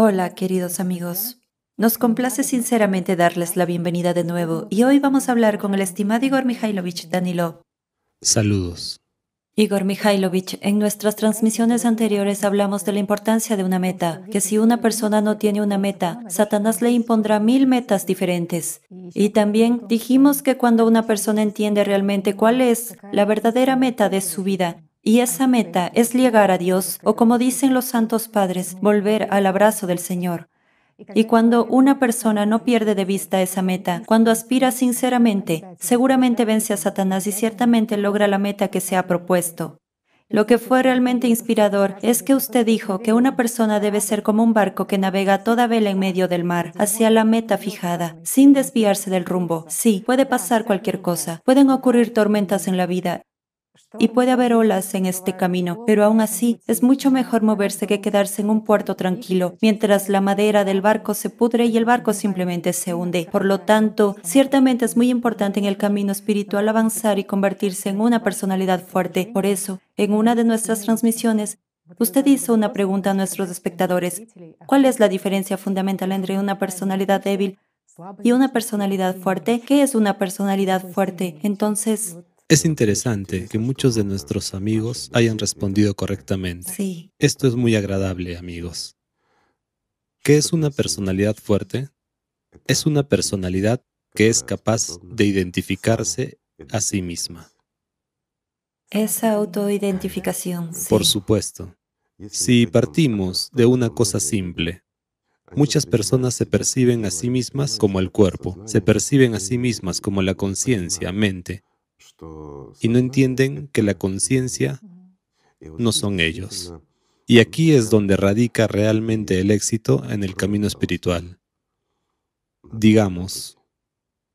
Hola, queridos amigos. Nos complace sinceramente darles la bienvenida de nuevo y hoy vamos a hablar con el estimado Igor Mikhailovich Danilov. Saludos. Igor Mikhailovich, en nuestras transmisiones anteriores hablamos de la importancia de una meta, que si una persona no tiene una meta, Satanás le impondrá mil metas diferentes. Y también dijimos que cuando una persona entiende realmente cuál es la verdadera meta de su vida, y esa meta es llegar a Dios, o como dicen los santos padres, volver al abrazo del Señor. Y cuando una persona no pierde de vista esa meta, cuando aspira sinceramente, seguramente vence a Satanás y ciertamente logra la meta que se ha propuesto. Lo que fue realmente inspirador es que usted dijo que una persona debe ser como un barco que navega toda vela en medio del mar, hacia la meta fijada, sin desviarse del rumbo. Sí, puede pasar cualquier cosa, pueden ocurrir tormentas en la vida, y puede haber olas en este camino, pero aún así es mucho mejor moverse que quedarse en un puerto tranquilo, mientras la madera del barco se pudre y el barco simplemente se hunde. Por lo tanto, ciertamente es muy importante en el camino espiritual avanzar y convertirse en una personalidad fuerte. Por eso, en una de nuestras transmisiones, Usted hizo una pregunta a nuestros espectadores. ¿Cuál es la diferencia fundamental entre una personalidad débil y una personalidad fuerte? ¿Qué es una personalidad fuerte? Entonces, es interesante que muchos de nuestros amigos hayan respondido correctamente. Sí. Esto es muy agradable, amigos. ¿Qué es una personalidad fuerte? Es una personalidad que es capaz de identificarse a sí misma. Esa autoidentificación. Sí. Por supuesto. Si partimos de una cosa simple, muchas personas se perciben a sí mismas como el cuerpo, se perciben a sí mismas como la conciencia, mente, y no entienden que la conciencia no son ellos. Y aquí es donde radica realmente el éxito en el camino espiritual. Digamos,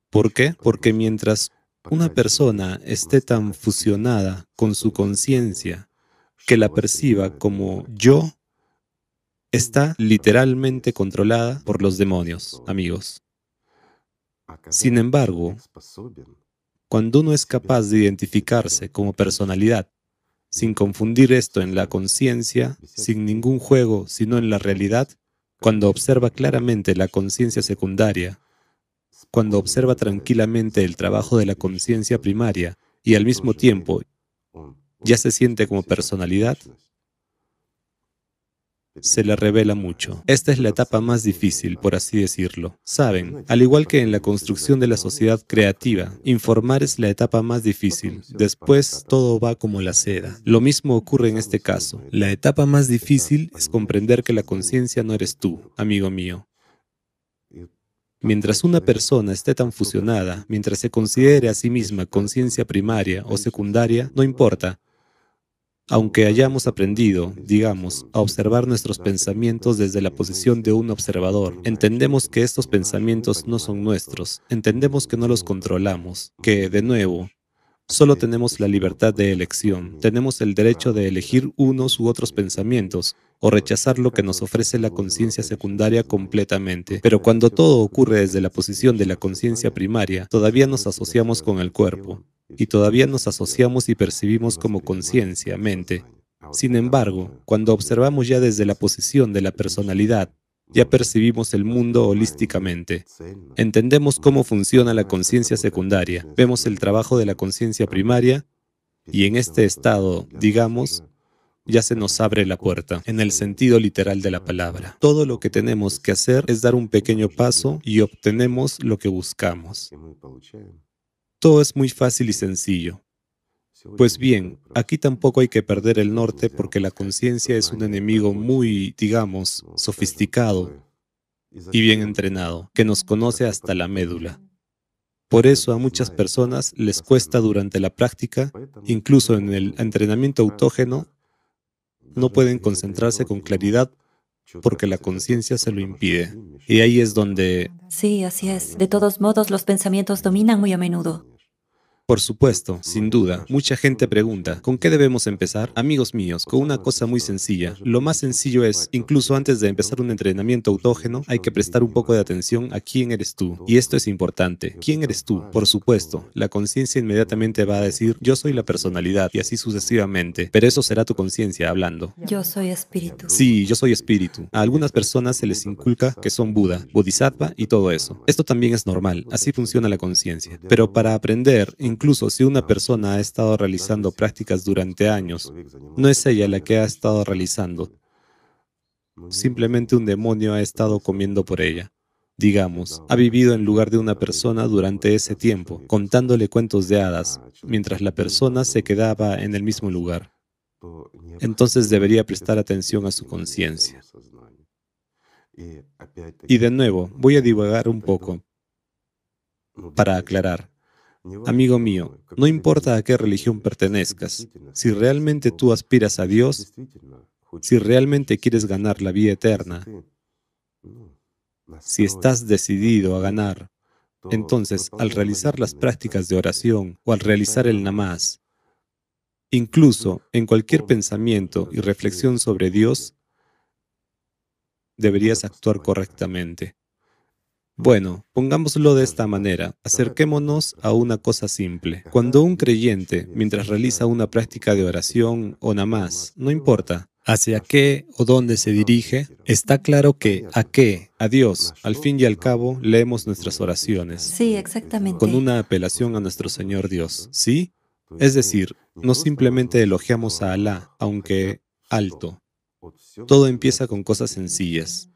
¿por qué? Porque mientras una persona esté tan fusionada con su conciencia que la perciba como yo, está literalmente controlada por los demonios, amigos. Sin embargo, cuando uno es capaz de identificarse como personalidad, sin confundir esto en la conciencia, sin ningún juego, sino en la realidad, cuando observa claramente la conciencia secundaria, cuando observa tranquilamente el trabajo de la conciencia primaria y al mismo tiempo ya se siente como personalidad, se le revela mucho. Esta es la etapa más difícil, por así decirlo. Saben, al igual que en la construcción de la sociedad creativa, informar es la etapa más difícil. Después todo va como la seda. Lo mismo ocurre en este caso. La etapa más difícil es comprender que la conciencia no eres tú, amigo mío. Mientras una persona esté tan fusionada, mientras se considere a sí misma conciencia primaria o secundaria, no importa, aunque hayamos aprendido, digamos, a observar nuestros pensamientos desde la posición de un observador, entendemos que estos pensamientos no son nuestros, entendemos que no los controlamos, que, de nuevo, solo tenemos la libertad de elección, tenemos el derecho de elegir unos u otros pensamientos o rechazar lo que nos ofrece la conciencia secundaria completamente. Pero cuando todo ocurre desde la posición de la conciencia primaria, todavía nos asociamos con el cuerpo y todavía nos asociamos y percibimos como conciencia, mente. Sin embargo, cuando observamos ya desde la posición de la personalidad, ya percibimos el mundo holísticamente. Entendemos cómo funciona la conciencia secundaria, vemos el trabajo de la conciencia primaria y en este estado, digamos, ya se nos abre la puerta, en el sentido literal de la palabra. Todo lo que tenemos que hacer es dar un pequeño paso y obtenemos lo que buscamos. Todo es muy fácil y sencillo. Pues bien, aquí tampoco hay que perder el norte porque la conciencia es un enemigo muy, digamos, sofisticado y bien entrenado, que nos conoce hasta la médula. Por eso a muchas personas les cuesta durante la práctica, incluso en el entrenamiento autógeno, no pueden concentrarse con claridad porque la conciencia se lo impide. Y ahí es donde... Sí, así es. De todos modos, los pensamientos dominan muy a menudo. Por supuesto, sin duda. Mucha gente pregunta, ¿con qué debemos empezar? Amigos míos, con una cosa muy sencilla. Lo más sencillo es, incluso antes de empezar un entrenamiento autógeno, hay que prestar un poco de atención a quién eres tú. Y esto es importante. ¿Quién eres tú? Por supuesto, la conciencia inmediatamente va a decir, yo soy la personalidad, y así sucesivamente. Pero eso será tu conciencia hablando. Yo soy espíritu. Sí, yo soy espíritu. A algunas personas se les inculca que son Buda, Bodhisattva y todo eso. Esto también es normal, así funciona la conciencia. Pero para aprender, Incluso si una persona ha estado realizando prácticas durante años, no es ella la que ha estado realizando. Simplemente un demonio ha estado comiendo por ella. Digamos, ha vivido en lugar de una persona durante ese tiempo, contándole cuentos de hadas, mientras la persona se quedaba en el mismo lugar. Entonces debería prestar atención a su conciencia. Y de nuevo, voy a divagar un poco para aclarar. Amigo mío, no importa a qué religión pertenezcas, si realmente tú aspiras a Dios, si realmente quieres ganar la vida eterna, si estás decidido a ganar, entonces al realizar las prácticas de oración o al realizar el namás, incluso en cualquier pensamiento y reflexión sobre Dios, deberías actuar correctamente. Bueno, pongámoslo de esta manera, acerquémonos a una cosa simple. Cuando un creyente, mientras realiza una práctica de oración o namás, no importa hacia qué o dónde se dirige, está claro que a qué, a Dios, al fin y al cabo, leemos nuestras oraciones. Sí, exactamente. Con una apelación a nuestro Señor Dios, ¿sí? Es decir, no simplemente elogiamos a Alá, aunque alto. Todo empieza con cosas sencillas.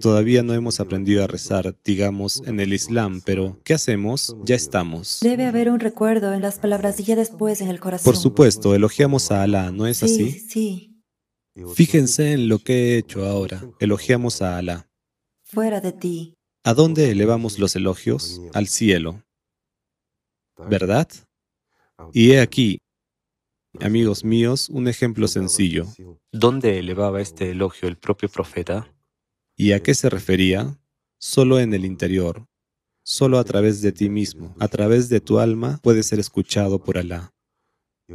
Todavía no hemos aprendido a rezar, digamos, en el Islam, pero ¿qué hacemos? Ya estamos. Debe haber un recuerdo en las palabras y ya después en el corazón. Por supuesto, elogiamos a Alá, ¿no es así? Sí, Fíjense en lo que he hecho ahora. Elogiamos a Alá. Fuera de ti. ¿A dónde elevamos los elogios? Al cielo. ¿Verdad? Y he aquí, amigos míos, un ejemplo sencillo. ¿Dónde elevaba este elogio el propio profeta? ¿Y a qué se refería? Solo en el interior, solo a través de ti mismo, a través de tu alma, puede ser escuchado por Alá.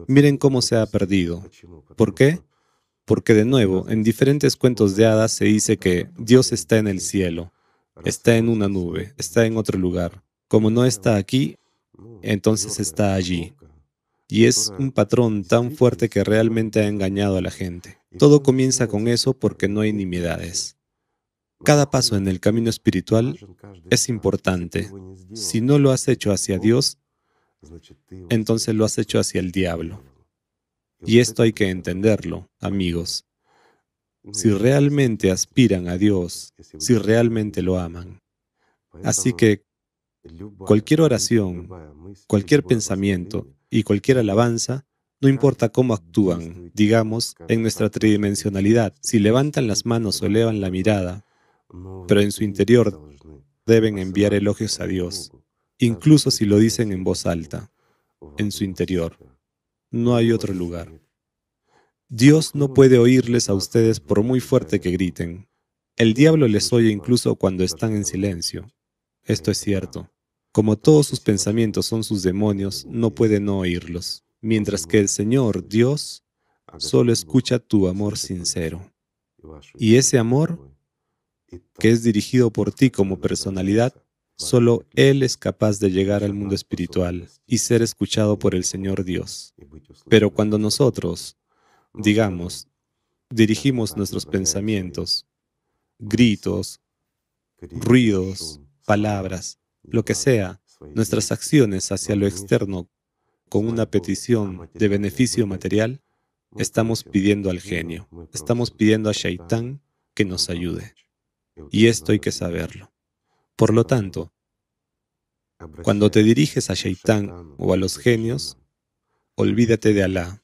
Miren cómo se ha perdido. ¿Por qué? Porque de nuevo, en diferentes cuentos de hadas se dice que Dios está en el cielo, está en una nube, está en otro lugar. Como no está aquí, entonces está allí. Y es un patrón tan fuerte que realmente ha engañado a la gente. Todo comienza con eso porque no hay nimiedades. Cada paso en el camino espiritual es importante. Si no lo has hecho hacia Dios, entonces lo has hecho hacia el diablo. Y esto hay que entenderlo, amigos. Si realmente aspiran a Dios, si realmente lo aman. Así que cualquier oración, cualquier pensamiento y cualquier alabanza, no importa cómo actúan, digamos, en nuestra tridimensionalidad, si levantan las manos o elevan la mirada, pero en su interior deben enviar elogios a Dios, incluso si lo dicen en voz alta, en su interior. No hay otro lugar. Dios no puede oírles a ustedes por muy fuerte que griten. El diablo les oye incluso cuando están en silencio. Esto es cierto. Como todos sus pensamientos son sus demonios, no puede no oírlos, mientras que el Señor, Dios, solo escucha tu amor sincero. Y ese amor que es dirigido por ti como personalidad, solo Él es capaz de llegar al mundo espiritual y ser escuchado por el Señor Dios. Pero cuando nosotros, digamos, dirigimos nuestros pensamientos, gritos, ruidos, palabras, lo que sea, nuestras acciones hacia lo externo con una petición de beneficio material, estamos pidiendo al genio, estamos pidiendo a Shaitán que nos ayude. Y esto hay que saberlo. Por lo tanto, cuando te diriges a Shaitán o a los genios, olvídate de Alá.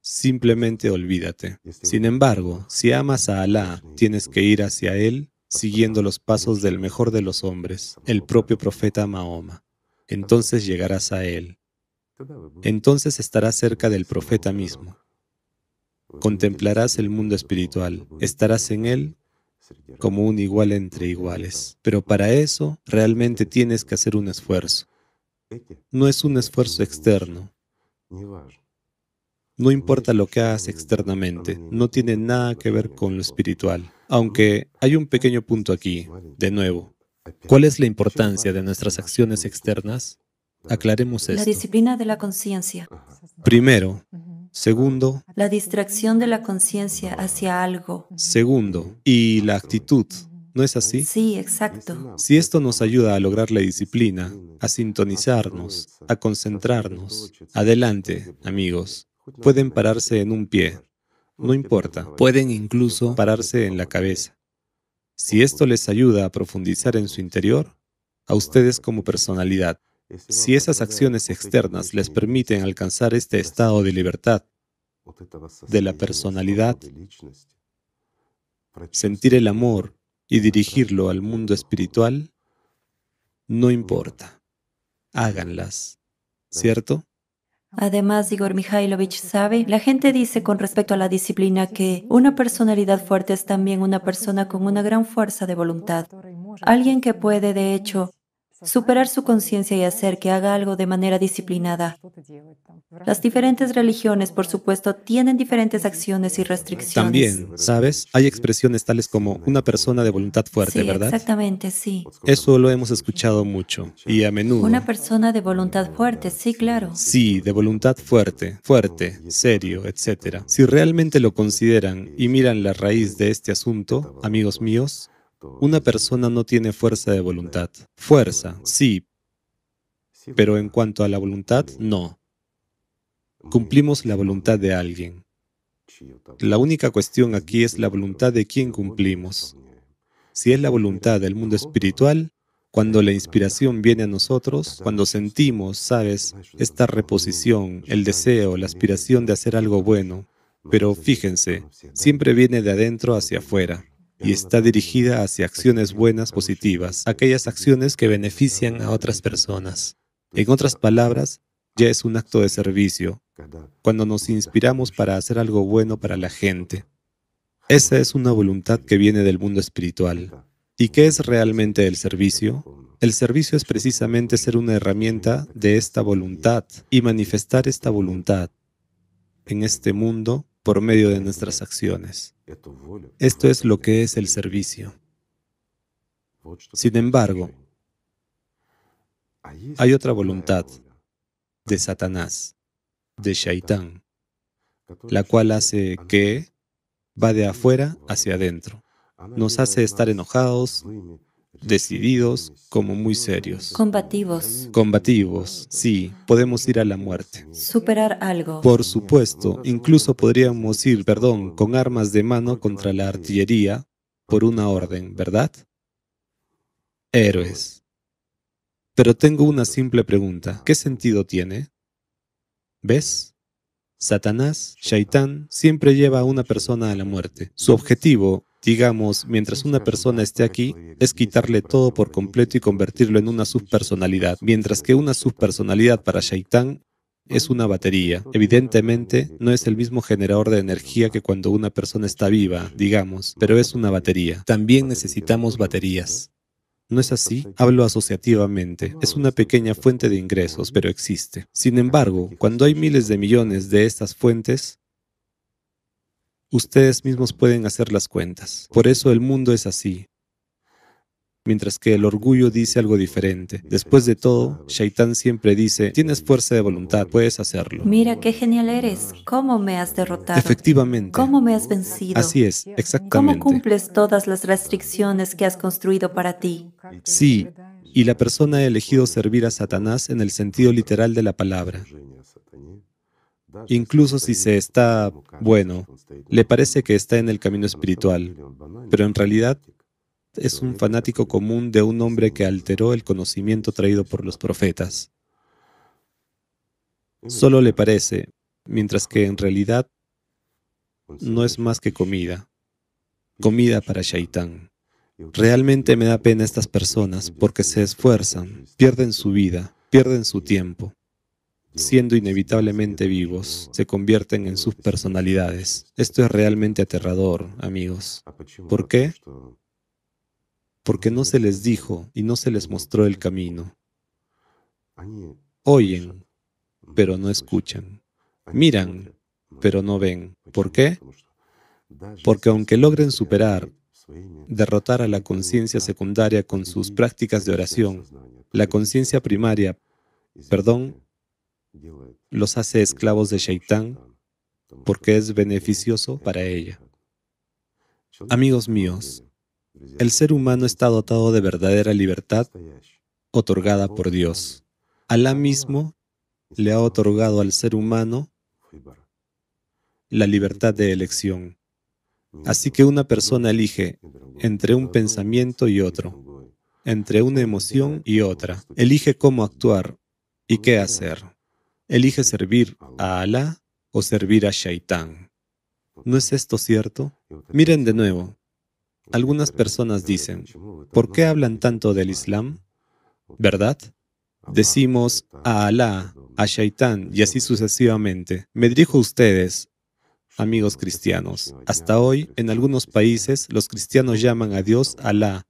Simplemente olvídate. Sin embargo, si amas a Alá, tienes que ir hacia Él siguiendo los pasos del mejor de los hombres, el propio profeta Mahoma. Entonces llegarás a Él. Entonces estarás cerca del profeta mismo. Contemplarás el mundo espiritual, estarás en él como un igual entre iguales. Pero para eso realmente tienes que hacer un esfuerzo. no es un esfuerzo externo. No importa lo que hagas externamente, no tiene nada que ver con lo espiritual. Aunque hay un pequeño punto aquí, de nuevo. ¿Cuál es la importancia de nuestras acciones externas? Aclaremos esto. La disciplina de la conciencia. Primero. Segundo. La distracción de la conciencia hacia algo. Segundo. Y la actitud. ¿No es así? Sí, exacto. Si esto nos ayuda a lograr la disciplina, a sintonizarnos, a concentrarnos, adelante, amigos. Pueden pararse en un pie. No importa. Pueden incluso pararse en la cabeza. Si esto les ayuda a profundizar en su interior, a ustedes como personalidad, si esas acciones externas les permiten alcanzar este estado de libertad de la personalidad, sentir el amor y dirigirlo al mundo espiritual, no importa. Háganlas, ¿cierto? Además, Igor Mikhailovich sabe, la gente dice con respecto a la disciplina que una personalidad fuerte es también una persona con una gran fuerza de voluntad. Alguien que puede, de hecho, superar su conciencia y hacer que haga algo de manera disciplinada. Las diferentes religiones, por supuesto, tienen diferentes acciones y restricciones. También, ¿sabes? Hay expresiones tales como una persona de voluntad fuerte, sí, ¿verdad? Exactamente, sí. Eso lo hemos escuchado mucho y a menudo. Una persona de voluntad fuerte, sí, claro. Sí, de voluntad fuerte, fuerte, serio, etc. Si realmente lo consideran y miran la raíz de este asunto, amigos míos, una persona no tiene fuerza de voluntad. Fuerza, sí, pero en cuanto a la voluntad, no. Cumplimos la voluntad de alguien. La única cuestión aquí es la voluntad de quién cumplimos. Si es la voluntad del mundo espiritual, cuando la inspiración viene a nosotros, cuando sentimos, sabes, esta reposición, el deseo, la aspiración de hacer algo bueno, pero fíjense, siempre viene de adentro hacia afuera y está dirigida hacia acciones buenas, positivas, aquellas acciones que benefician a otras personas. En otras palabras, ya es un acto de servicio, cuando nos inspiramos para hacer algo bueno para la gente. Esa es una voluntad que viene del mundo espiritual. ¿Y qué es realmente el servicio? El servicio es precisamente ser una herramienta de esta voluntad y manifestar esta voluntad en este mundo por medio de nuestras acciones. Esto es lo que es el servicio. Sin embargo, hay otra voluntad de Satanás, de Shaitán, la cual hace que va de afuera hacia adentro. Nos hace estar enojados, decididos, como muy serios. Combativos. Combativos, sí, podemos ir a la muerte. Superar algo. Por supuesto, incluso podríamos ir, perdón, con armas de mano contra la artillería por una orden, ¿verdad? Héroes. Pero tengo una simple pregunta. ¿Qué sentido tiene? ¿Ves? Satanás, Shaitán, siempre lleva a una persona a la muerte. Su objetivo digamos, mientras una persona esté aquí, es quitarle todo por completo y convertirlo en una subpersonalidad, mientras que una subpersonalidad para Shaitán es una batería. Evidentemente, no es el mismo generador de energía que cuando una persona está viva, digamos, pero es una batería. También necesitamos baterías. ¿No es así? Hablo asociativamente. Es una pequeña fuente de ingresos, pero existe. Sin embargo, cuando hay miles de millones de estas fuentes, Ustedes mismos pueden hacer las cuentas. Por eso el mundo es así. Mientras que el orgullo dice algo diferente. Después de todo, Shaitán siempre dice, tienes fuerza de voluntad, puedes hacerlo. Mira qué genial eres. ¿Cómo me has derrotado? Efectivamente. ¿Cómo me has vencido? Así es, exactamente. ¿Cómo cumples todas las restricciones que has construido para ti? Sí, y la persona ha elegido servir a Satanás en el sentido literal de la palabra. Incluso si se está, bueno, le parece que está en el camino espiritual, pero en realidad es un fanático común de un hombre que alteró el conocimiento traído por los profetas. Solo le parece, mientras que en realidad no es más que comida, comida para Shaitán. Realmente me da pena estas personas porque se esfuerzan, pierden su vida, pierden su tiempo siendo inevitablemente vivos, se convierten en sus personalidades. Esto es realmente aterrador, amigos. ¿Por qué? Porque no se les dijo y no se les mostró el camino. Oyen, pero no escuchan. Miran, pero no ven. ¿Por qué? Porque aunque logren superar, derrotar a la conciencia secundaria con sus prácticas de oración, la conciencia primaria, perdón, los hace esclavos de Shaitán porque es beneficioso para ella. Amigos míos, el ser humano está dotado de verdadera libertad otorgada por Dios. Alá mismo le ha otorgado al ser humano la libertad de elección. Así que una persona elige entre un pensamiento y otro, entre una emoción y otra. Elige cómo actuar y qué hacer. Elige servir a Alá o servir a Shaitán. ¿No es esto cierto? Miren de nuevo. Algunas personas dicen, ¿por qué hablan tanto del Islam? ¿Verdad? Decimos a Alá, a Shaitán y así sucesivamente. Me dirijo a ustedes, amigos cristianos. Hasta hoy, en algunos países, los cristianos llaman a Dios Alá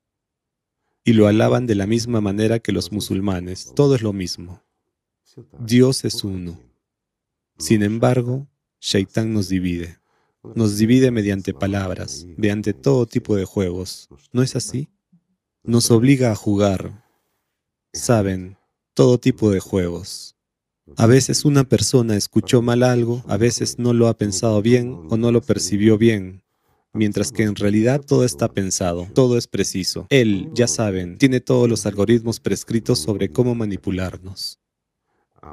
y lo alaban de la misma manera que los musulmanes. Todo es lo mismo. Dios es uno. Sin embargo, Shaitán nos divide. Nos divide mediante palabras, mediante todo tipo de juegos. ¿No es así? Nos obliga a jugar. Saben, todo tipo de juegos. A veces una persona escuchó mal algo, a veces no lo ha pensado bien o no lo percibió bien, mientras que en realidad todo está pensado, todo es preciso. Él, ya saben, tiene todos los algoritmos prescritos sobre cómo manipularnos.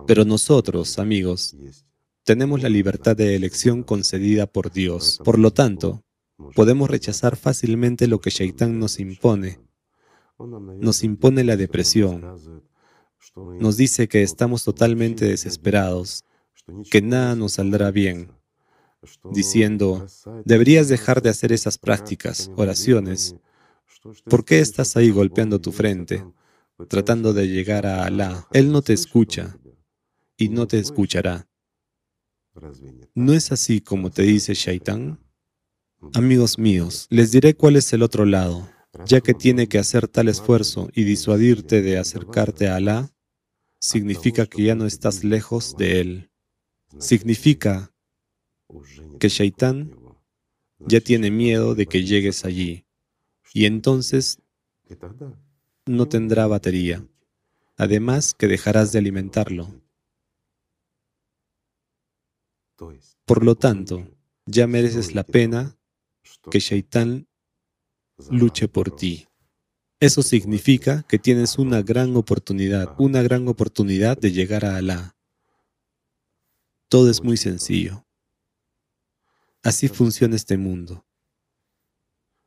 Pero nosotros, amigos, tenemos la libertad de elección concedida por Dios. Por lo tanto, podemos rechazar fácilmente lo que Shaitán nos impone. Nos impone la depresión, nos dice que estamos totalmente desesperados, que nada nos saldrá bien, diciendo, deberías dejar de hacer esas prácticas, oraciones. ¿Por qué estás ahí golpeando tu frente, tratando de llegar a Alá? Él no te escucha y no te escuchará. ¿No es así como te dice Shaitán? Amigos míos, les diré cuál es el otro lado ya que tiene que hacer tal esfuerzo y disuadirte de acercarte a Alá, significa que ya no estás lejos de Él. Significa que Shaitán ya tiene miedo de que llegues allí. Y entonces no tendrá batería. Además que dejarás de alimentarlo. Por lo tanto, ya mereces la pena que Shaitán luche por ti. Eso significa que tienes una gran oportunidad, una gran oportunidad de llegar a Alá. Todo es muy sencillo. Así funciona este mundo.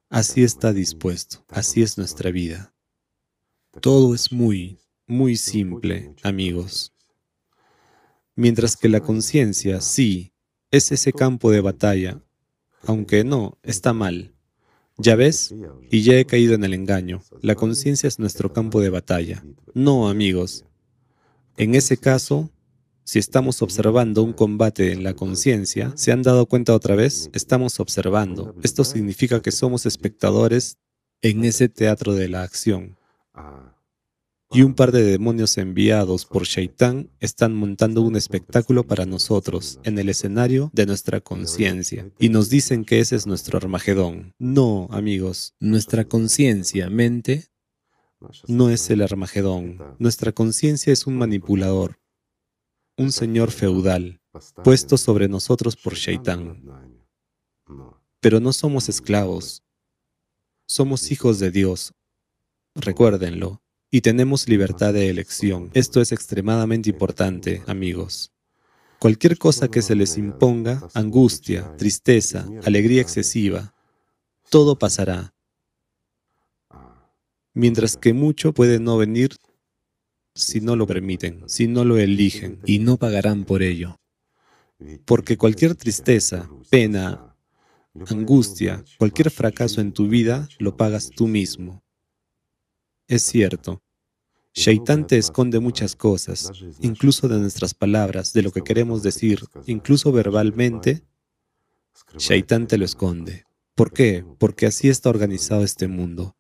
Así está dispuesto. Así es nuestra vida. Todo es muy, muy simple, amigos. Mientras que la conciencia, sí, es ese campo de batalla, aunque no, está mal. Ya ves, y ya he caído en el engaño. La conciencia es nuestro campo de batalla. No, amigos. En ese caso, si estamos observando un combate en la conciencia, ¿se han dado cuenta otra vez? Estamos observando. Esto significa que somos espectadores en ese teatro de la acción y un par de demonios enviados por Shaitán están montando un espectáculo para nosotros en el escenario de nuestra conciencia y nos dicen que ese es nuestro Armagedón. No, amigos, nuestra conciencia, mente, no es el Armagedón. Nuestra conciencia es un manipulador, un señor feudal, puesto sobre nosotros por Shaitán. Pero no somos esclavos, somos hijos de Dios. Recuérdenlo y tenemos libertad de elección. Esto es extremadamente importante, amigos. Cualquier cosa que se les imponga, angustia, tristeza, alegría excesiva, todo pasará. Mientras que mucho puede no venir si no lo permiten, si no lo eligen, y no pagarán por ello. Porque cualquier tristeza, pena, angustia, cualquier fracaso en tu vida, lo pagas tú mismo. Es cierto. Shaitán te esconde muchas cosas, incluso de nuestras palabras, de lo que queremos decir, incluso verbalmente. Shaitán te lo esconde. ¿Por qué? Porque así está organizado este mundo.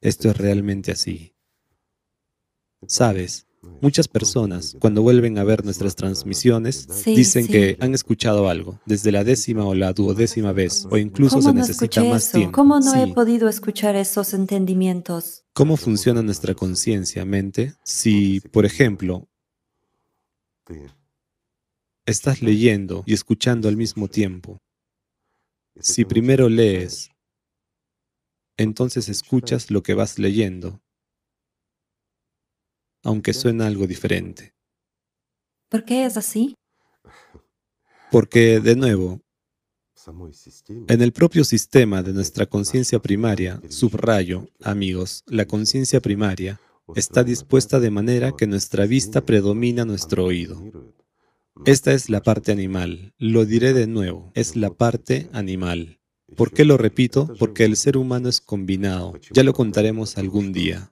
Esto es realmente así. Sabes, Muchas personas, cuando vuelven a ver nuestras transmisiones, Sí, dicen sí. que han escuchado algo desde la décima o la duodécima vez, o incluso ¿Cómo se no necesita escuché más eso? tiempo. ¿Cómo no he podido escuchar esos entendimientos? ¿Cómo funciona nuestra conciencia, mente? Si, por ejemplo, estás leyendo y escuchando al mismo tiempo, si primero lees, entonces escuchas lo que vas leyendo, aunque suena algo diferente. ¿Por qué es así? Porque, de nuevo, en el propio sistema de nuestra conciencia primaria, subrayo, amigos, la conciencia primaria está dispuesta de manera que nuestra vista predomina nuestro oído. Esta es la parte animal. Lo diré de nuevo, es la parte animal. ¿Por qué lo repito? Porque el ser humano es combinado. Ya lo contaremos algún día.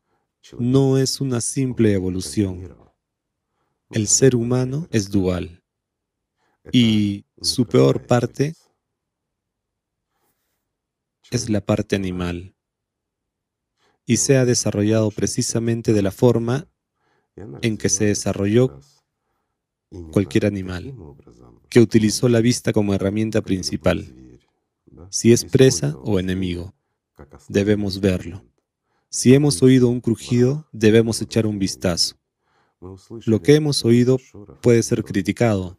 No es una simple evolución. El ser humano es dual. Y su peor parte es la parte animal. Y se ha desarrollado precisamente de la forma en que se desarrolló cualquier animal, que utilizó la vista como herramienta principal. Si es presa o enemigo, debemos verlo. Si hemos oído un crujido, debemos echar un vistazo. Lo que hemos oído puede ser criticado,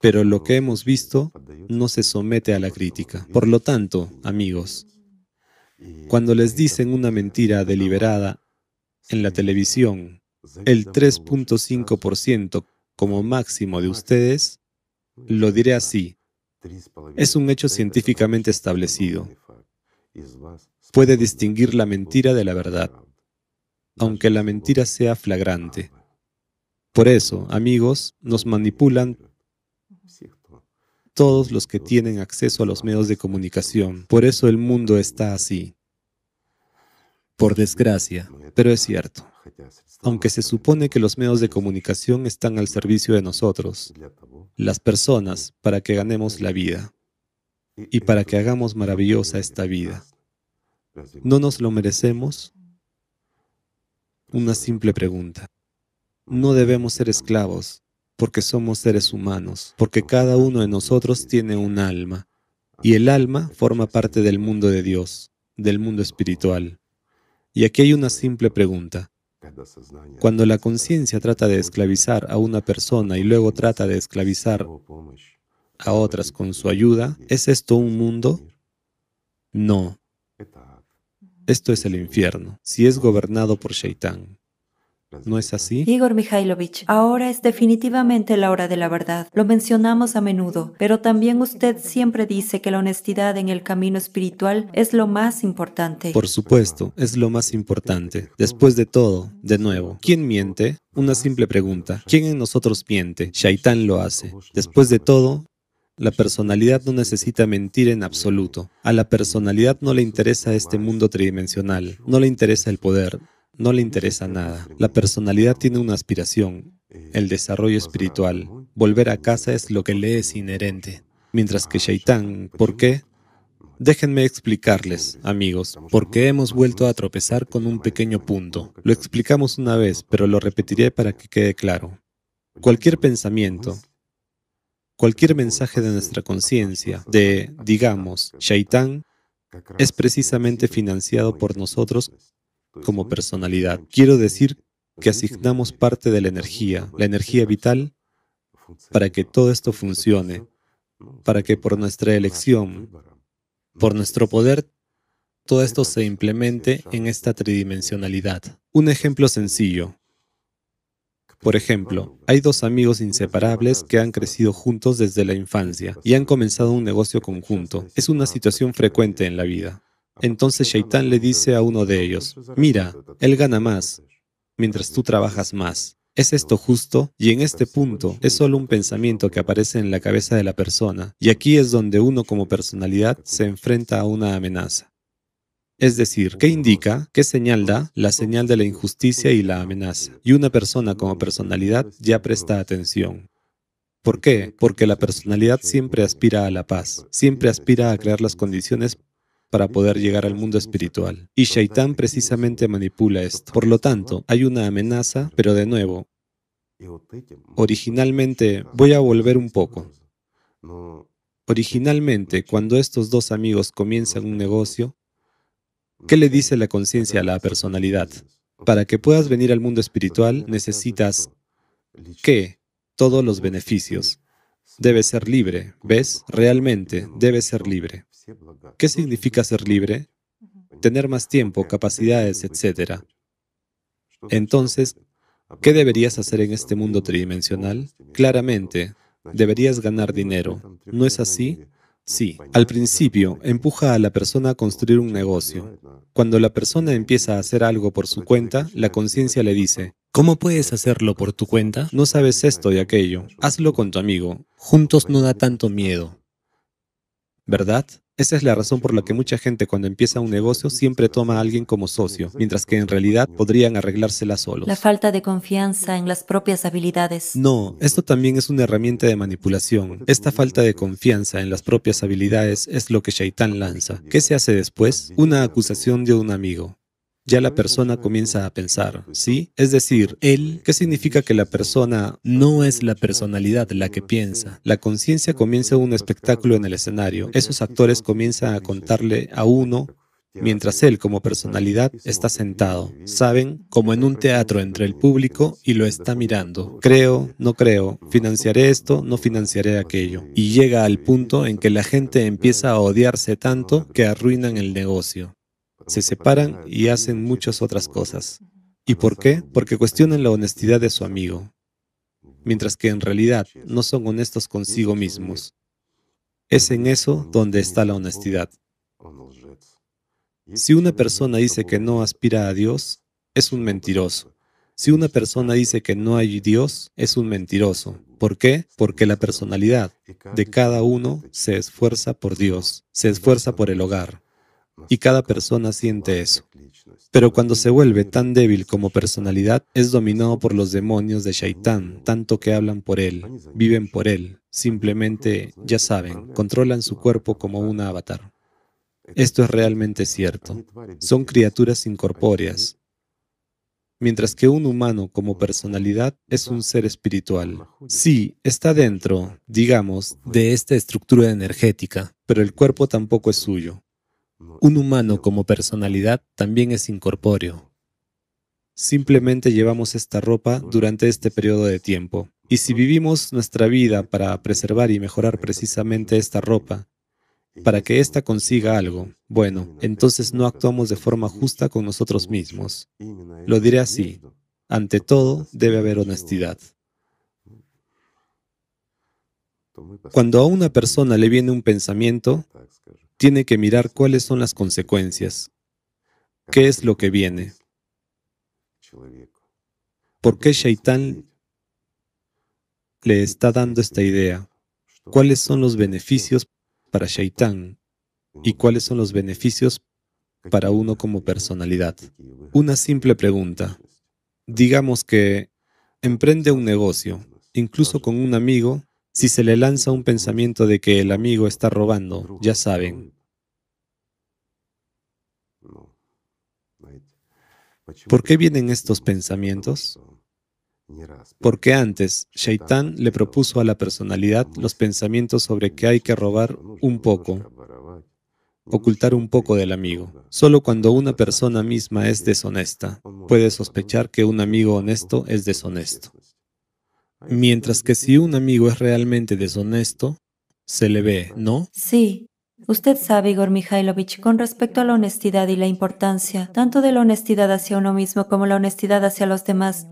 pero lo que hemos visto no se somete a la crítica. Por lo tanto, amigos, cuando les dicen una mentira deliberada en la televisión, el 3.5% como máximo de ustedes, lo diré así, es un hecho científicamente establecido. Puede distinguir la mentira de la verdad, aunque la mentira sea flagrante. Por eso, amigos, nos manipulan todos los que tienen acceso a los medios de comunicación. Por eso el mundo está así. Por desgracia, pero es cierto. Aunque se supone que los medios de comunicación están al servicio de nosotros, las personas, para que ganemos la vida y para que hagamos maravillosa esta vida. ¿No nos lo merecemos? Una simple pregunta. No debemos ser esclavos, porque somos seres humanos, porque cada uno de nosotros tiene un alma, y el alma forma parte del mundo de Dios, del mundo espiritual. Y aquí hay una simple pregunta. Cuando la conciencia trata de esclavizar a una persona y luego trata de esclavizar a otras con su ayuda, ¿es esto un mundo? No. Esto es el infierno, si es gobernado por Shaitán. ¿No es así? Igor Mikhailovich, ahora es definitivamente la hora de la verdad. Lo mencionamos a menudo, pero también usted siempre dice que la honestidad en el camino espiritual es lo más importante. Por supuesto, es lo más importante. Después de todo, de nuevo, ¿quién miente? Una simple pregunta. ¿Quién en nosotros miente? Shaitán lo hace. Después de todo, la personalidad no necesita mentir en absoluto. A la personalidad no le interesa este mundo tridimensional, no le interesa el poder, no le interesa nada. La personalidad tiene una aspiración, el desarrollo espiritual. Volver a casa es lo que le es inherente. Mientras que Shaitán, ¿por qué? Déjenme explicarles, amigos, porque hemos vuelto a tropezar con un pequeño punto. Lo explicamos una vez, pero lo repetiré para que quede claro. Cualquier pensamiento, cualquier mensaje de nuestra conciencia, de, digamos, Shaitán, es precisamente financiado por nosotros como personalidad. Quiero decir que asignamos parte de la energía, la energía vital, para que todo esto funcione, para que por nuestra elección, por nuestro poder, todo esto se implemente en esta tridimensionalidad. Un ejemplo sencillo. Por ejemplo, hay dos amigos inseparables que han crecido juntos desde la infancia y han comenzado un negocio conjunto. Es una situación frecuente en la vida. Entonces Shaitán le dice a uno de ellos, mira, él gana más, mientras tú trabajas más. ¿Es esto justo? Y en este punto es solo un pensamiento que aparece en la cabeza de la persona, y aquí es donde uno como personalidad se enfrenta a una amenaza. Es decir, ¿qué indica? ¿Qué señal da? La señal de la injusticia y la amenaza. Y una persona como personalidad ya presta atención. ¿Por qué? Porque la personalidad siempre aspira a la paz, siempre aspira a crear las condiciones para poder llegar al mundo espiritual. Y Shaitán precisamente manipula esto. Por lo tanto, hay una amenaza, pero de nuevo, originalmente, voy a volver un poco. Originalmente, cuando estos dos amigos comienzan un negocio, ¿qué le dice la conciencia a la personalidad? Para que puedas venir al mundo espiritual necesitas ¿qué? Todos los beneficios. Debe ser libre, ¿ves? Realmente debe ser libre. ¿Qué significa ser libre? Tener más tiempo, capacidades, etc. Entonces, ¿qué deberías hacer en este mundo tridimensional? Claramente, deberías ganar dinero. ¿No es así? Sí, al principio empuja a la persona a construir un negocio. Cuando la persona empieza a hacer algo por su cuenta, la conciencia le dice, ¿cómo puedes hacerlo por tu cuenta? No sabes esto y aquello, hazlo con tu amigo. Juntos no da tanto miedo. ¿Verdad? Esa es la razón por la que mucha gente cuando empieza un negocio siempre toma a alguien como socio, mientras que en realidad podrían arreglársela solos. La falta de confianza en las propias habilidades. No, esto también es una herramienta de manipulación. Esta falta de confianza en las propias habilidades es lo que Shaitan lanza. ¿Qué se hace después? Una acusación de un amigo ya la persona comienza a pensar, ¿sí? Es decir, él, ¿qué significa que la persona no es la personalidad la que piensa? La conciencia comienza un espectáculo en el escenario. Esos actores comienzan a contarle a uno mientras él como personalidad está sentado, saben, como en un teatro entre el público y lo está mirando. Creo, no creo, financiaré esto, no financiaré aquello. Y llega al punto en que la gente empieza a odiarse tanto que arruinan el negocio se separan y hacen muchas otras cosas. ¿Y por qué? Porque cuestionan la honestidad de su amigo, mientras que en realidad no son honestos consigo mismos. Es en eso donde está la honestidad. Si una persona dice que no aspira a Dios, es un mentiroso. Si una persona dice que no hay Dios, es un mentiroso. ¿Por qué? Porque la personalidad de cada uno se esfuerza por Dios, se esfuerza por el hogar, y cada persona siente eso. Pero cuando se vuelve tan débil como personalidad, es dominado por los demonios de Shaitán, tanto que hablan por él, viven por él, simplemente, ya saben, controlan su cuerpo como un avatar. Esto es realmente cierto. Son criaturas incorpóreas, mientras que un humano como personalidad es un ser espiritual. Sí, está dentro, digamos, de esta estructura energética, pero el cuerpo tampoco es suyo. Un humano como personalidad también es incorpóreo. Simplemente llevamos esta ropa durante este periodo de tiempo. Y si vivimos nuestra vida para preservar y mejorar precisamente esta ropa, para que ésta consiga algo, bueno, entonces no actuamos de forma justa con nosotros mismos. Lo diré así, ante todo debe haber honestidad. Cuando a una persona le viene un pensamiento, tiene que mirar cuáles son las consecuencias. ¿Qué es lo que viene? ¿Por qué Shaitán le está dando esta idea? ¿Cuáles son los beneficios para Shaitán? ¿Y cuáles son los beneficios para uno como personalidad? Una simple pregunta. Digamos que emprende un negocio, incluso con un amigo si se le lanza un pensamiento de que el amigo está robando, ya saben. ¿Por qué vienen estos pensamientos? Porque antes, Shaitán le propuso a la personalidad los pensamientos sobre que hay que robar un poco, ocultar un poco del amigo. Solo cuando una persona misma es deshonesta, puede sospechar que un amigo honesto es deshonesto. Mientras que si un amigo es realmente deshonesto, se le ve, ¿no? Sí. Usted sabe, Igor Mikhailovich, con respecto a la honestidad y la importancia, tanto de la honestidad hacia uno mismo como la honestidad hacia los demás,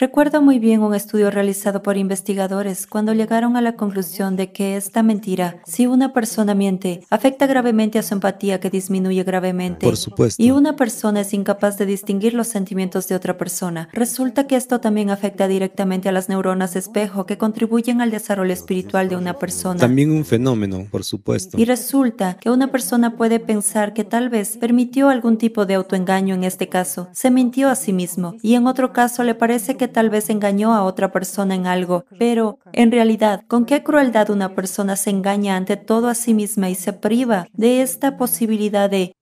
Recuerdo muy bien un estudio realizado por investigadores cuando llegaron a la conclusión de que esta mentira, si una persona miente, afecta gravemente a su empatía que disminuye gravemente. Por supuesto. Y una persona es incapaz de distinguir los sentimientos de otra persona. Resulta que esto también afecta directamente a las neuronas espejo que contribuyen al desarrollo espiritual de una persona. También un fenómeno, por supuesto. Y resulta que una persona puede pensar que tal vez permitió algún tipo de autoengaño en este caso, se mintió a sí mismo, y en otro caso le parece que tal vez engañó a otra persona en algo, pero en realidad, ¿con qué crueldad una persona se engaña ante todo a sí misma y se priva de esta posibilidad de,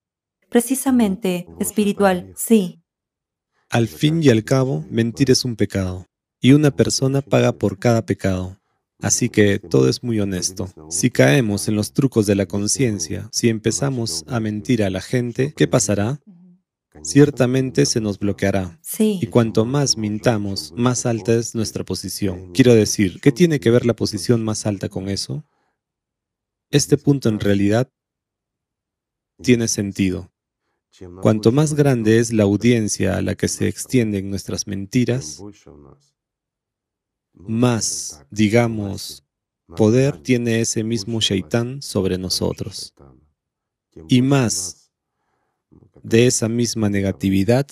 precisamente, espiritual? Sí. Al fin y al cabo, mentir es un pecado, y una persona paga por cada pecado. Así que todo es muy honesto. Si caemos en los trucos de la conciencia, si empezamos a mentir a la gente, ¿qué pasará? Ciertamente se nos bloqueará. Sí. Y cuanto más mintamos, más alta es nuestra posición. Quiero decir, ¿qué tiene que ver la posición más alta con eso? Este punto en realidad tiene sentido. Cuanto más grande es la audiencia a la que se extienden nuestras mentiras, más, digamos, poder tiene ese mismo Shaitán sobre nosotros. Y más de esa misma negatividad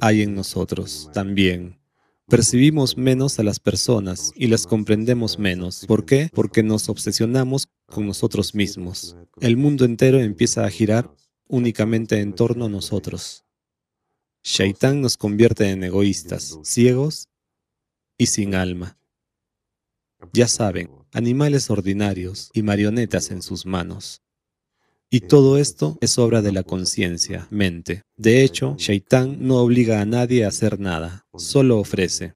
hay en nosotros también. Percibimos menos a las personas y las comprendemos menos. ¿Por qué? Porque nos obsesionamos con nosotros mismos. El mundo entero empieza a girar únicamente en torno a nosotros. Shaitán nos convierte en egoístas, ciegos y sin alma. Ya saben, animales ordinarios y marionetas en sus manos. Y todo esto es obra de la conciencia, mente. De hecho, Shaitán no obliga a nadie a hacer nada, solo ofrece.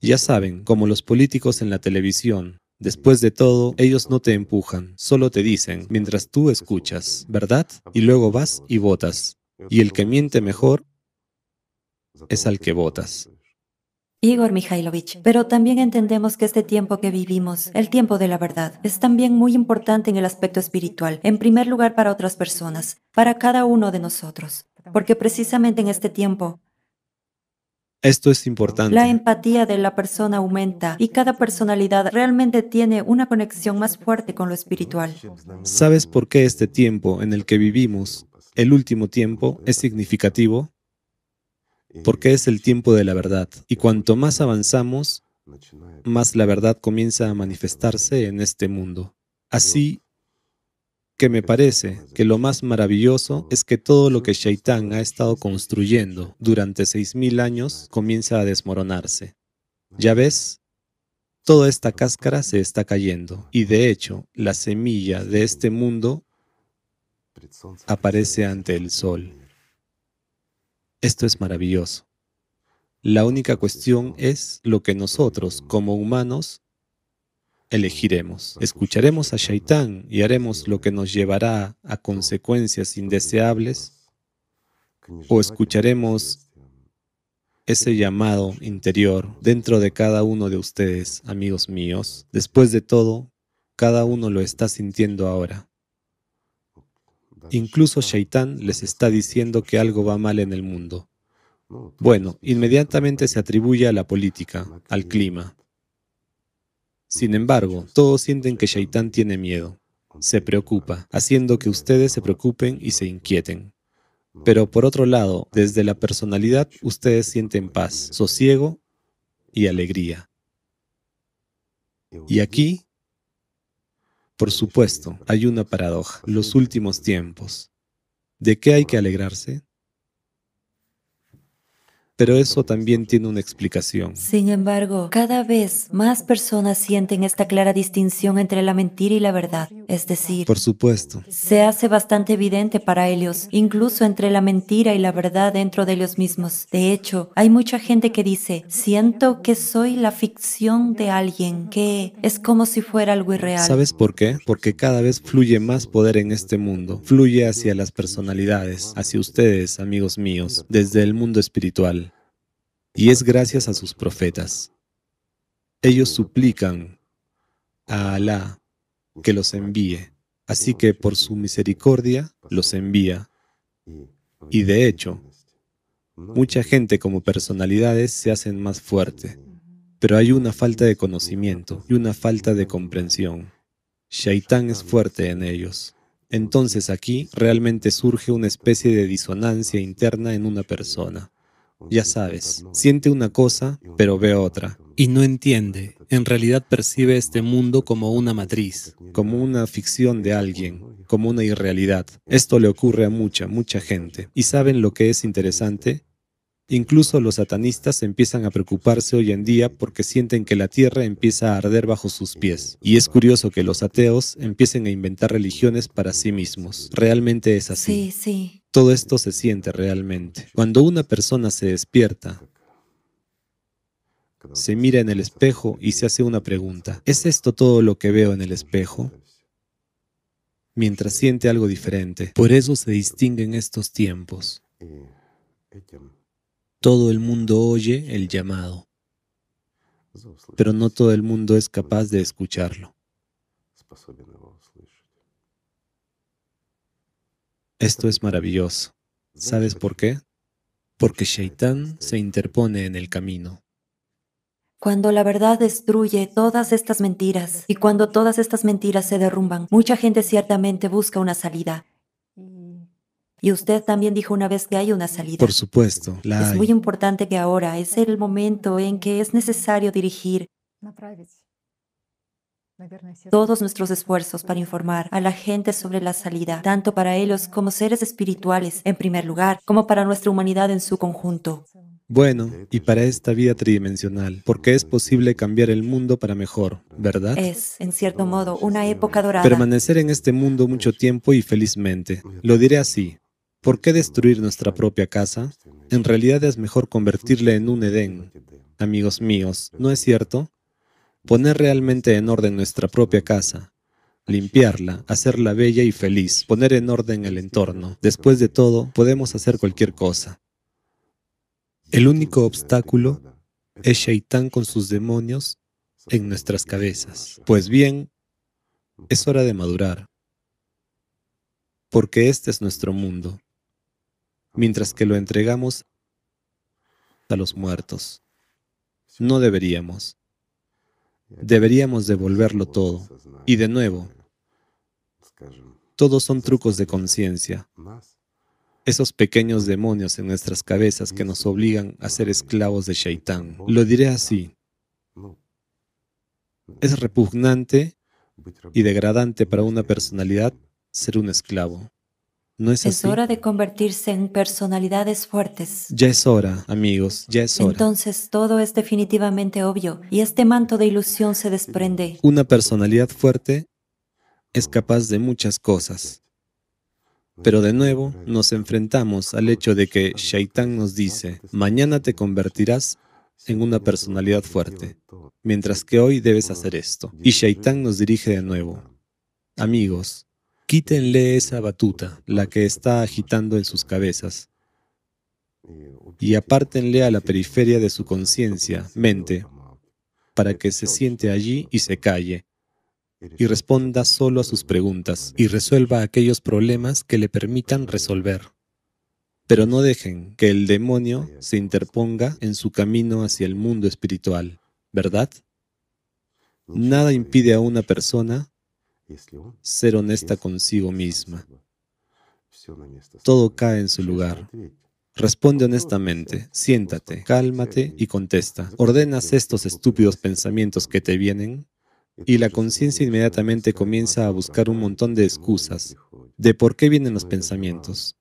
Ya saben, como los políticos en la televisión, después de todo, ellos no te empujan, solo te dicen, mientras tú escuchas, ¿verdad? Y luego vas y votas. Y el que miente mejor es al que votas. Igor Mikhailovich, pero también entendemos que este tiempo que vivimos, el tiempo de la verdad, es también muy importante en el aspecto espiritual, en primer lugar para otras personas, para cada uno de nosotros, porque precisamente en este tiempo esto es importante. La empatía de la persona aumenta y cada personalidad realmente tiene una conexión más fuerte con lo espiritual. ¿Sabes por qué este tiempo en el que vivimos, el último tiempo, es significativo? Porque es el tiempo de la verdad. Y cuanto más avanzamos, más la verdad comienza a manifestarse en este mundo. Así que me parece que lo más maravilloso es que todo lo que Shaitán ha estado construyendo durante seis mil años comienza a desmoronarse. Ya ves, toda esta cáscara se está cayendo y de hecho la semilla de este mundo aparece ante el sol. Esto es maravilloso. La única cuestión es lo que nosotros, como humanos, elegiremos. Escucharemos a Shaitán y haremos lo que nos llevará a consecuencias indeseables, o escucharemos ese llamado interior dentro de cada uno de ustedes, amigos míos. Después de todo, cada uno lo está sintiendo ahora. Incluso Shaitán les está diciendo que algo va mal en el mundo. Bueno, inmediatamente se atribuye a la política, al clima. Sin embargo, todos sienten que Shaitán tiene miedo, se preocupa, haciendo que ustedes se preocupen y se inquieten. Pero por otro lado, desde la personalidad, ustedes sienten paz, sosiego y alegría. Y aquí por supuesto, hay una paradoja, los últimos tiempos. ¿De qué hay que alegrarse? Pero eso también tiene una explicación. Sin embargo, cada vez más personas sienten esta clara distinción entre la mentira y la verdad. Es decir, por supuesto, se hace bastante evidente para ellos, incluso entre la mentira y la verdad dentro de ellos mismos. De hecho, hay mucha gente que dice, siento que soy la ficción de alguien, que es como si fuera algo irreal. ¿Sabes por qué? Porque cada vez fluye más poder en este mundo, fluye hacia las personalidades, hacia ustedes, amigos míos, desde el mundo espiritual y es gracias a sus profetas. Ellos suplican a Alá que los envíe, así que por su misericordia los envía. Y de hecho, mucha gente como personalidades se hacen más fuerte, pero hay una falta de conocimiento y una falta de comprensión. Shaitán es fuerte en ellos. Entonces aquí realmente surge una especie de disonancia interna en una persona. Ya sabes, siente una cosa, pero ve otra. Y no entiende. En realidad percibe este mundo como una matriz, como una ficción de alguien, como una irrealidad. Esto le ocurre a mucha, mucha gente. ¿Y saben lo que es interesante? Incluso los satanistas empiezan a preocuparse hoy en día porque sienten que la tierra empieza a arder bajo sus pies. Y es curioso que los ateos empiecen a inventar religiones para sí mismos. Realmente es así. Sí, sí. Todo esto se siente realmente. Cuando una persona se despierta, se mira en el espejo y se hace una pregunta. ¿Es esto todo lo que veo en el espejo? Mientras siente algo diferente. Por eso se distingue en estos tiempos. Todo el mundo oye el llamado, pero no todo el mundo es capaz de escucharlo. Esto es maravilloso. ¿Sabes por qué? Porque Shaitán se interpone en el camino. Cuando la verdad destruye todas estas mentiras y cuando todas estas mentiras se derrumban, mucha gente ciertamente busca una salida. Y usted también dijo una vez que hay una salida. Por supuesto, la es hay. muy importante que ahora es el momento en que es necesario dirigir todos nuestros esfuerzos para informar a la gente sobre la salida, tanto para ellos como seres espirituales, en primer lugar, como para nuestra humanidad en su conjunto. Bueno, y para esta vida tridimensional, porque es posible cambiar el mundo para mejor, ¿verdad? Es, en cierto modo, una época dorada. Permanecer en este mundo mucho tiempo y felizmente. Lo diré así. ¿Por qué destruir nuestra propia casa? En realidad es mejor convertirla en un Edén. Amigos míos, ¿no es cierto? Poner realmente en orden nuestra propia casa, limpiarla, hacerla bella y feliz, poner en orden el entorno. Después de todo, podemos hacer cualquier cosa. El único obstáculo es Shaitán con sus demonios en nuestras cabezas. Pues bien, es hora de madurar, porque este es nuestro mundo, mientras que lo entregamos a los muertos. No deberíamos. Deberíamos devolverlo todo. Y de nuevo, todos son trucos de conciencia. Esos pequeños demonios en nuestras cabezas que nos obligan a ser esclavos de Shaitán. Lo diré así. Es repugnante y degradante para una personalidad ser un esclavo. ¿No es Es así? hora de convertirse en personalidades fuertes. Ya es hora, amigos, ya es hora. Entonces todo es definitivamente obvio y este manto de ilusión se desprende. Una personalidad fuerte es capaz de muchas cosas. Pero de nuevo nos enfrentamos al hecho de que Shaitán nos dice, mañana te convertirás en una personalidad fuerte, mientras que hoy debes hacer esto. Y Shaitán nos dirige de nuevo. Amigos, quítenle esa batuta, la que está agitando en sus cabezas, y apártenle a la periferia de su conciencia, mente, para que se siente allí y se calle, y responda solo a sus preguntas y resuelva aquellos problemas que le permitan resolver. Pero no dejen que el demonio se interponga en su camino hacia el mundo espiritual, ¿verdad? Nada impide a una persona ser honesta consigo misma. Todo cae en su lugar. Responde honestamente, siéntate, cálmate y contesta. ¿Ordenas estos estúpidos pensamientos que te vienen? Y la conciencia inmediatamente comienza a buscar un montón de excusas de por qué vienen los pensamientos.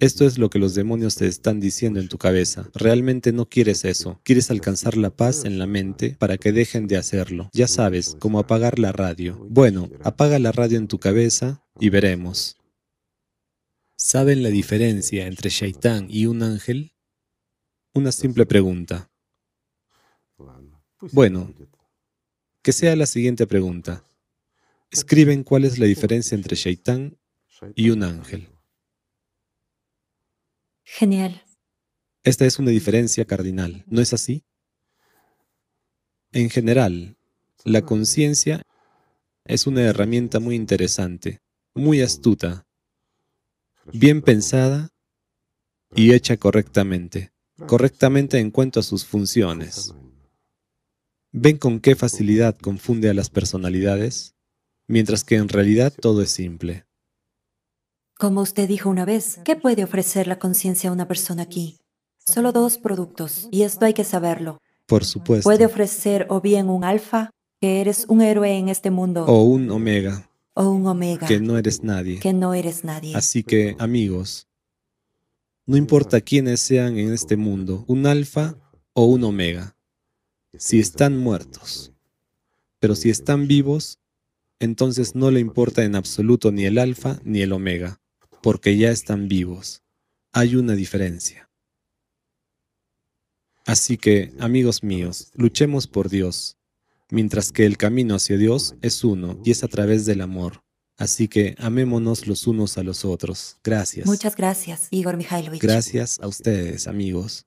Esto es lo que los demonios te están diciendo en tu cabeza. Realmente no quieres eso. Quieres alcanzar la paz en la mente para que dejen de hacerlo. Ya sabes, como apagar la radio. Bueno, apaga la radio en tu cabeza y veremos. ¿Saben la diferencia entre Shaitán y un ángel? Una simple pregunta. Bueno, Que sea la siguiente pregunta. Escriben cuál es la diferencia entre Shaitán y un ángel. Genial. Esta es una diferencia cardinal, ¿no es así? En general, la conciencia es una herramienta muy interesante, muy astuta, bien pensada y hecha correctamente, correctamente en cuanto a sus funciones. ¿Ven con qué facilidad confunde a las personalidades? Mientras que en realidad todo es simple. Como usted dijo una vez, ¿qué puede ofrecer la conciencia a una persona aquí? Solo dos productos, y esto hay que saberlo. Por supuesto. Puede ofrecer o bien un alfa, que eres un héroe en este mundo, O un omega, o un omega, que no eres nadie. que no eres nadie. Así que, amigos, No importa quiénes sean en este mundo, un alfa o un omega, si están muertos. Pero si están vivos, entonces no le importa en absoluto ni el alfa ni el omega, porque ya están vivos. Hay una diferencia. Así que, amigos míos, luchemos por Dios, mientras que el camino hacia Dios es uno y es a través del amor. Así que amémonos los unos a los otros. Gracias. Muchas gracias, Igor Mikhailovich. Gracias a ustedes, amigos.